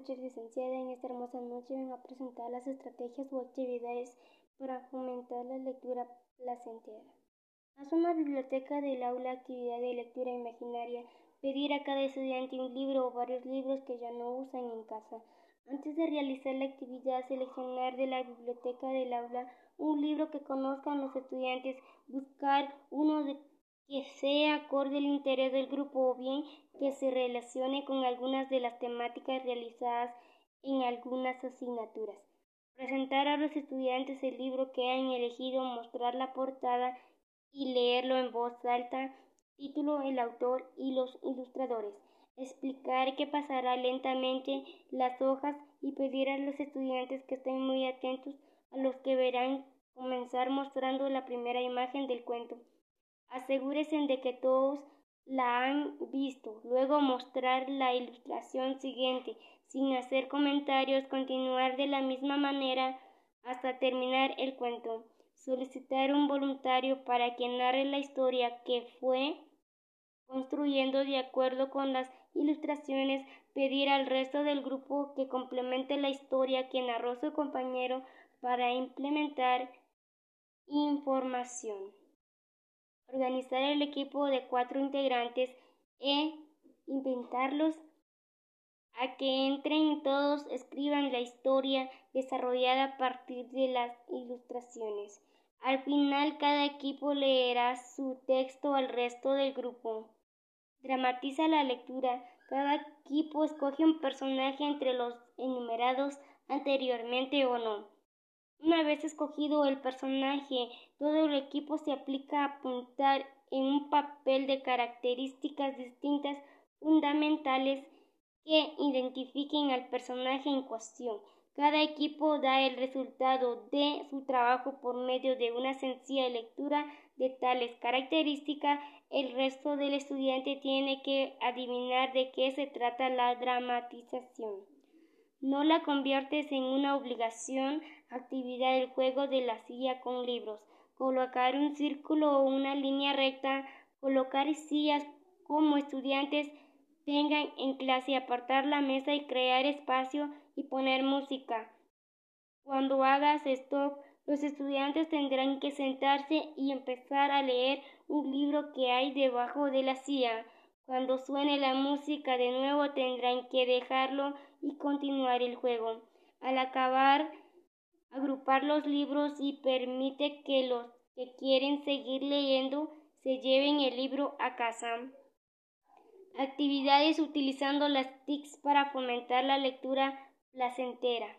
noches, licenciada. En esta hermosa noche vengo a presentar las estrategias o actividades para fomentar la lectura placentera. Haz una biblioteca del aula, actividad de lectura imaginaria. Pedir a cada estudiante un libro o varios libros que ya no usan en casa. Antes de realizar la actividad, seleccionar de la biblioteca del aula un libro que conozcan los estudiantes, buscar uno de que sea acorde al interés del grupo o bien que se relacione con algunas de las temáticas realizadas en algunas asignaturas. Presentar a los estudiantes el libro que han elegido, mostrar la portada y leerlo en voz alta, título, el autor y los ilustradores. Explicar que pasará lentamente las hojas y pedir a los estudiantes que estén muy atentos a los que verán comenzar mostrando la primera imagen del cuento. Asegúrese de que todos la han visto. Luego mostrar la ilustración siguiente sin hacer comentarios. Continuar de la misma manera hasta terminar el cuento. Solicitar un voluntario para que narre la historia que fue construyendo de acuerdo con las ilustraciones. Pedir al resto del grupo que complemente la historia que narró su compañero para implementar información organizar el equipo de cuatro integrantes e inventarlos a que entren todos escriban la historia desarrollada a partir de las ilustraciones. Al final cada equipo leerá su texto al resto del grupo. Dramatiza la lectura. Cada equipo escoge un personaje entre los enumerados anteriormente o no. Una vez escogido el personaje, todo el equipo se aplica a apuntar en un papel de características distintas fundamentales que identifiquen al personaje en cuestión. Cada equipo da el resultado de su trabajo por medio de una sencilla lectura de tales características. El resto del estudiante tiene que adivinar de qué se trata la dramatización. No la conviertes en una obligación actividad del juego de la silla con libros, colocar un círculo o una línea recta, colocar sillas como estudiantes tengan en clase, apartar la mesa y crear espacio y poner música. Cuando hagas esto, los estudiantes tendrán que sentarse y empezar a leer un libro que hay debajo de la silla. Cuando suene la música de nuevo tendrán que dejarlo y continuar el juego. Al acabar, agrupar los libros y permite que los que quieren seguir leyendo se lleven el libro a casa. Actividades utilizando las TICs para fomentar la lectura placentera.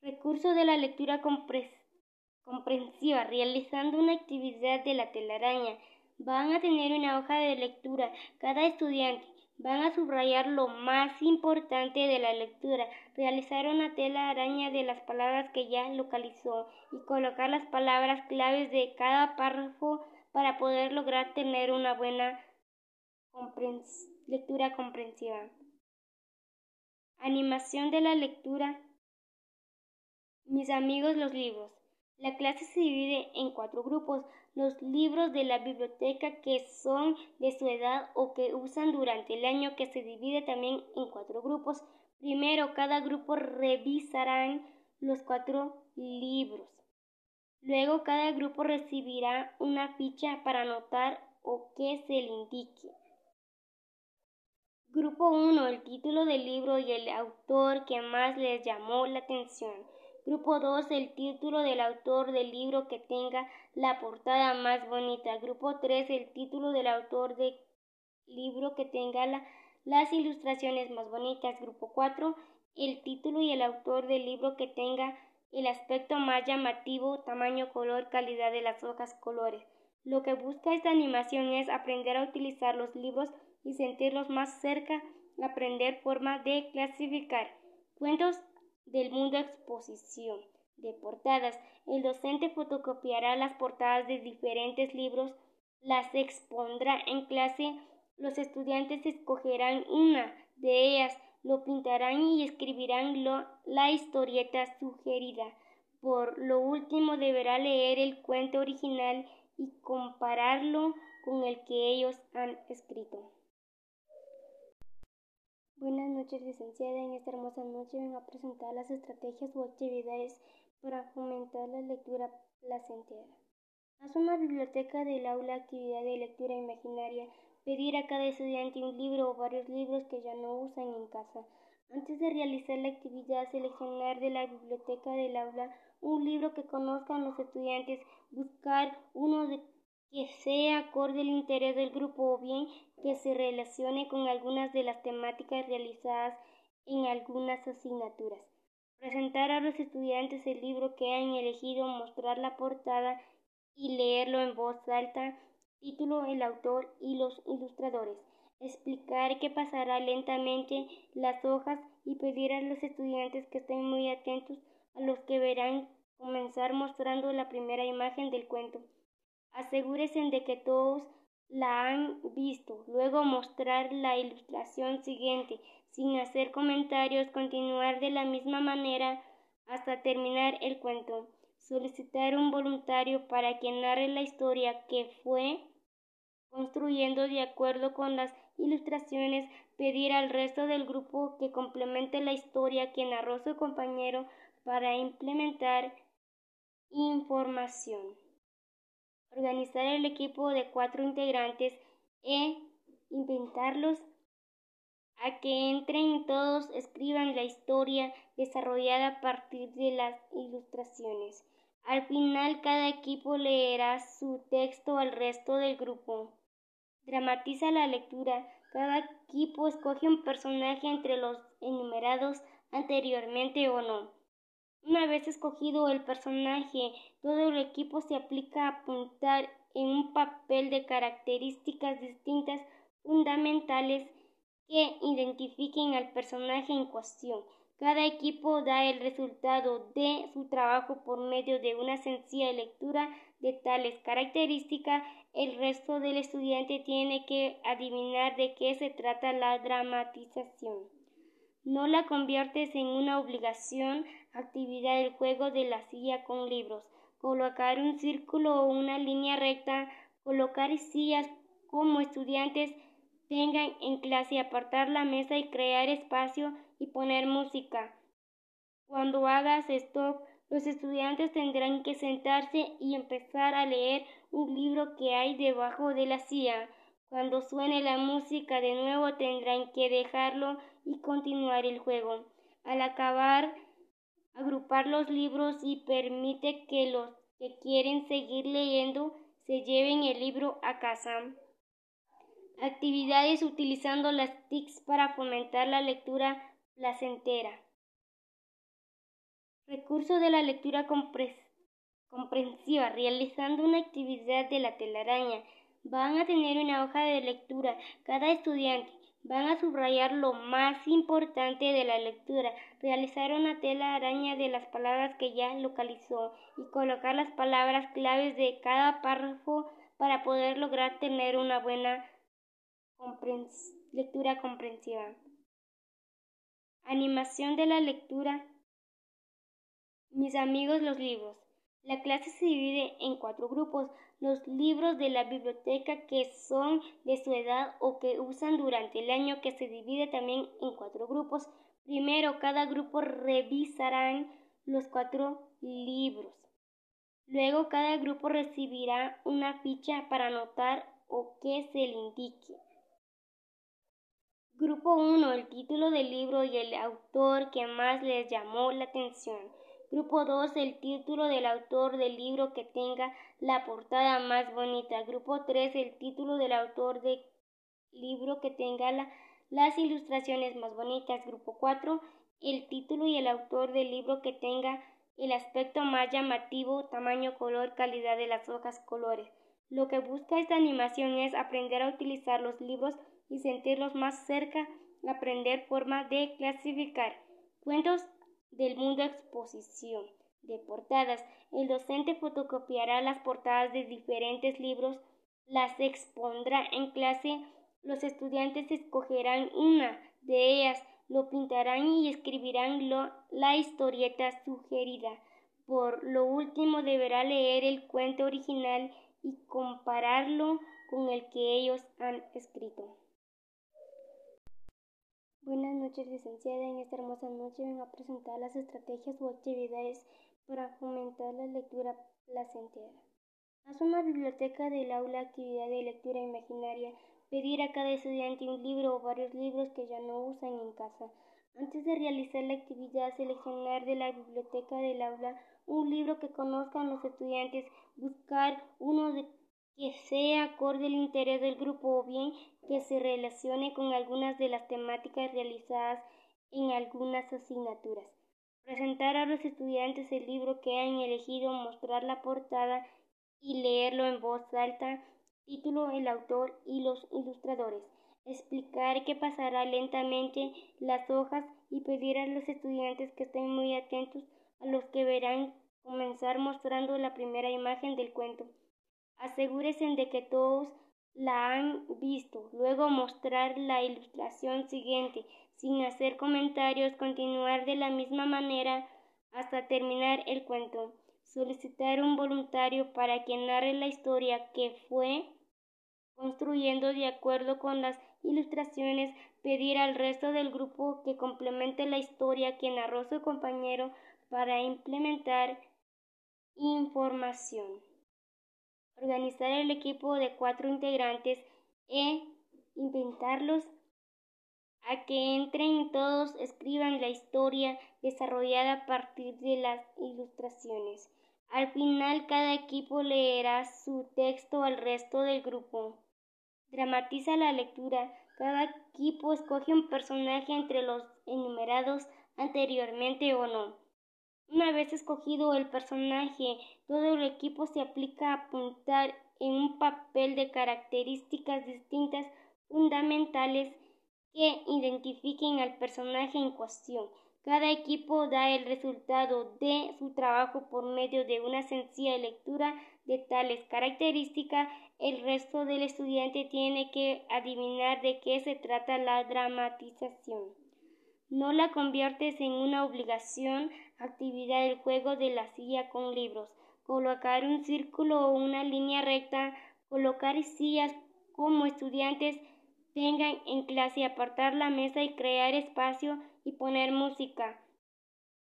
Recurso de la lectura comprensiva, realizando una actividad de la telaraña Van a tener una hoja de lectura. Cada estudiante van a subrayar lo más importante de la lectura, realizar una tela araña de las palabras que ya localizó y colocar las palabras claves de cada párrafo para poder lograr tener una buena lectura comprensiva. Animación de la lectura. Mis amigos los libros. La clase se divide en cuatro grupos. Los libros de la biblioteca que son de su edad o que usan durante el año que se divide también en cuatro grupos. Primero, cada grupo revisarán los cuatro libros. Luego, cada grupo recibirá una ficha para anotar o que se le indique. Grupo 1. El título del libro y el autor que más les llamó la atención. Grupo 2, el título del autor del libro que tenga la portada más bonita. Grupo 3, el título del autor del libro que tenga las ilustraciones más bonitas. Grupo 4, el título y el autor del libro que tenga el aspecto más llamativo, tamaño, color, calidad de las hojas, colores. Lo que busca esta animación es aprender a utilizar los libros y sentirlos más cerca, aprender forma de clasificar. Cuentos del mundo exposición de portadas. El docente fotocopiará las portadas de diferentes libros, las expondrá en clase, los estudiantes escogerán una de ellas, lo pintarán y escribirán la historieta sugerida. Por lo último deberá leer el cuento original y compararlo con el que ellos han escrito. Buenas noches. licenciada. En esta hermosa noche vengo a presentar las estrategias o actividades para fomentar la lectura placentera. Haz una biblioteca del aula, actividad de lectura imaginaria. Pedir a cada estudiante un libro o varios libros que ya no usan en casa. Antes de realizar la actividad, seleccionar de la biblioteca del aula un libro que conozcan los estudiantes, buscar uno que sea acorde al interés del grupo o bien que se relacione con algunas de las temáticas realizadas en algunas asignaturas. Presentar a los estudiantes el libro que han elegido, mostrar la portada y leerlo en voz alta, título, el autor y los ilustradores. Explicar que pasará lentamente las hojas y pedir a los estudiantes que estén muy atentos a los que verán comenzar mostrando la primera imagen del cuento. Asegúrese de que todos la han visto, luego mostrar la ilustración siguiente, sin hacer comentarios, continuar de la misma manera hasta terminar el cuento. Solicitar un voluntario para que narre la historia que fue construyendo de acuerdo con las ilustraciones, pedir al resto del grupo que complemente la historia que narró su compañero para implementar información. Organizar el equipo de cuatro integrantes e inventarlos a que entren todos escriban la historia desarrollada a partir de las ilustraciones. Al final cada equipo leerá su texto al resto del grupo. Dramatiza la lectura. Cada equipo escoge un personaje entre los enumerados anteriormente o no. Una vez escogido el personaje, todo el equipo se aplica a apuntar en un papel de características distintas fundamentales que identifiquen al personaje en cuestión. Cada equipo da el resultado de su trabajo por medio de una sencilla lectura de tales características. El resto del estudiante tiene que adivinar de qué se trata la dramatización. No la conviertes en una obligación, actividad del juego de la silla con libros. Colocar un círculo o una línea recta, colocar sillas como estudiantes tengan en clase, apartar la mesa y crear espacio y poner música. Cuando hagas esto, los estudiantes tendrán que sentarse y empezar a leer un libro que hay debajo de la silla. Cuando suene la música de nuevo tendrán que dejarlo y continuar el juego. Al acabar, agrupar los libros y permite que los que quieren seguir leyendo se lleven el libro a casa. Actividades utilizando las TICs para fomentar la lectura placentera. Recurso de la lectura comprensiva. Realizando una actividad de la telaraña. Van a tener una hoja de lectura. Cada estudiante van a subrayar lo más importante de la lectura, realizar una tela araña de las palabras que ya localizó y colocar las palabras claves de cada párrafo para poder lograr tener una buena lectura comprensiva. Animación de la lectura. Mis amigos los libros. La clase se divide en cuatro grupos. Los libros de la biblioteca que son de su edad o que usan durante el año que se divide también en cuatro grupos. Primero, cada grupo revisarán los cuatro libros. Luego, cada grupo recibirá una ficha para anotar o que se le indique. Grupo 1. El título del libro y el autor que más les llamó la atención. Grupo 2. El título del autor del libro que tenga la portada más bonita. Grupo 3. El título del autor del libro que tenga las ilustraciones más bonitas. Grupo 4. El título y el autor del libro que tenga el aspecto más llamativo, tamaño, color, calidad de las hojas, colores. Lo que busca esta animación es aprender a utilizar los libros y sentirlos más cerca, aprender forma de clasificar. Cuentos del mundo exposición de portadas. El docente fotocopiará las portadas de diferentes libros, las expondrá en clase. Los estudiantes escogerán una de ellas, lo pintarán y escribirán la historieta sugerida. Por lo último deberá leer el cuento original y compararlo con el que ellos han escrito. Buenas noches. licenciada. En esta hermosa noche vengo a presentar las estrategias o actividades para fomentar la lectura placentera. Haz una biblioteca del aula, actividad de lectura imaginaria. Pedir a cada estudiante un libro o varios libros que ya no usan en casa. Antes de realizar la actividad, seleccionar de la biblioteca del aula un libro que conozcan los estudiantes, buscar uno de que sea acorde al interés del grupo o bien que se relacione con algunas de las temáticas realizadas en algunas asignaturas. Presentar a los estudiantes el libro que han elegido, mostrar la portada y leerlo en voz alta, título, el autor y los ilustradores. Explicar que pasará lentamente las hojas y pedir a los estudiantes que estén muy atentos a los que verán comenzar mostrando la primera imagen del cuento. Asegúrese de que todos la han visto. Luego mostrar la ilustración siguiente sin hacer comentarios. Continuar de la misma manera hasta terminar el cuento. Solicitar un voluntario para que narre la historia que fue construyendo de acuerdo con las ilustraciones. Pedir al resto del grupo que complemente la historia que narró su compañero para implementar información organizar el equipo de cuatro integrantes e inventarlos a que entren todos escriban la historia desarrollada a partir de las ilustraciones. Al final cada equipo leerá su texto al resto del grupo. Dramatiza la lectura. Cada equipo escoge un personaje entre los enumerados anteriormente o no. Una vez escogido el personaje, todo el equipo se aplica a apuntar en un papel de características distintas fundamentales que identifiquen al personaje en cuestión. Cada equipo da el resultado de su trabajo por medio de una sencilla lectura de tales características. El resto del estudiante tiene que adivinar de qué se trata la dramatización. No la conviertes en una obligación actividad del juego de la silla con libros, colocar un círculo o una línea recta, colocar sillas como estudiantes tengan en clase, apartar la mesa y crear espacio y poner música.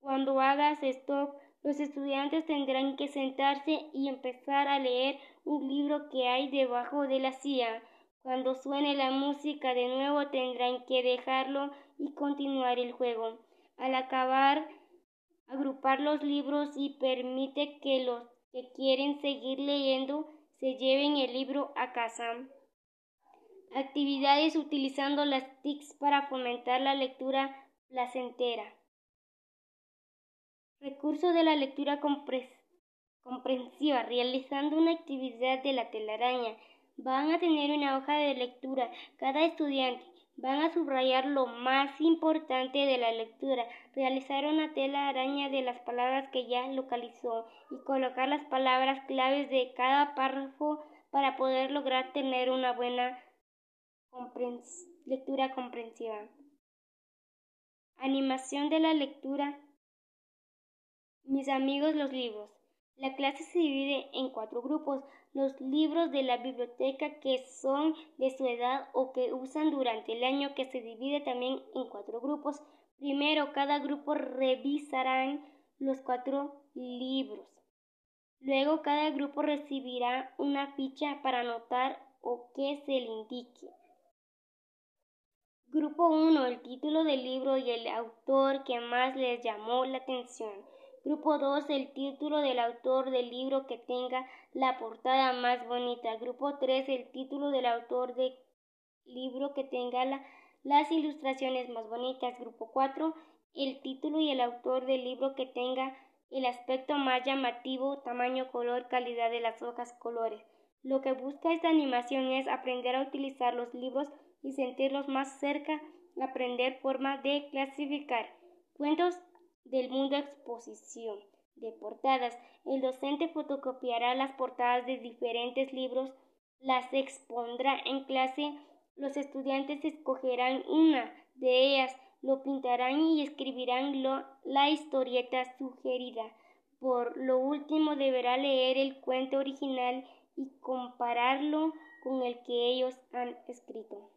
Cuando hagas esto, los estudiantes tendrán que sentarse y empezar a leer un libro que hay debajo de la silla. Cuando suene la música de nuevo tendrán que dejarlo y continuar el juego. Al acabar agrupar los libros y permite que los que quieren seguir leyendo se lleven el libro a casa. Actividades utilizando las TICs para fomentar la lectura placentera. Recurso de la lectura comprensiva. Realizando una actividad de la telaraña. Van a tener una hoja de lectura cada estudiante Van a subrayar lo más importante de la lectura, realizar una tela araña de las palabras que ya localizó y colocar las palabras claves de cada párrafo para poder lograr tener una buena lectura comprensiva. Animación de la lectura. Mis amigos los libros. La clase se divide en cuatro grupos. Los libros de la biblioteca que son de su edad o que usan durante el año que se divide también en cuatro grupos. Primero, cada grupo revisarán los cuatro libros. Luego, cada grupo recibirá una ficha para anotar o que se le indique. Grupo 1. El título del libro y el autor que más les llamó la atención. Grupo 2, el título del autor del libro que tenga la portada más bonita. Grupo 3, el título del autor del libro que tenga las ilustraciones más bonitas. Grupo 4, el título y el autor del libro que tenga el aspecto más llamativo, tamaño, color, calidad de las hojas, colores. Lo que busca esta animación es aprender a utilizar los libros y sentirlos más cerca, aprender forma de clasificar. Cuentos del mundo exposición de portadas. El docente fotocopiará las portadas de diferentes libros, las expondrá en clase, los estudiantes escogerán una de ellas, lo pintarán y escribirán la historieta sugerida. Por lo último deberá leer el cuento original y compararlo con el que ellos han escrito.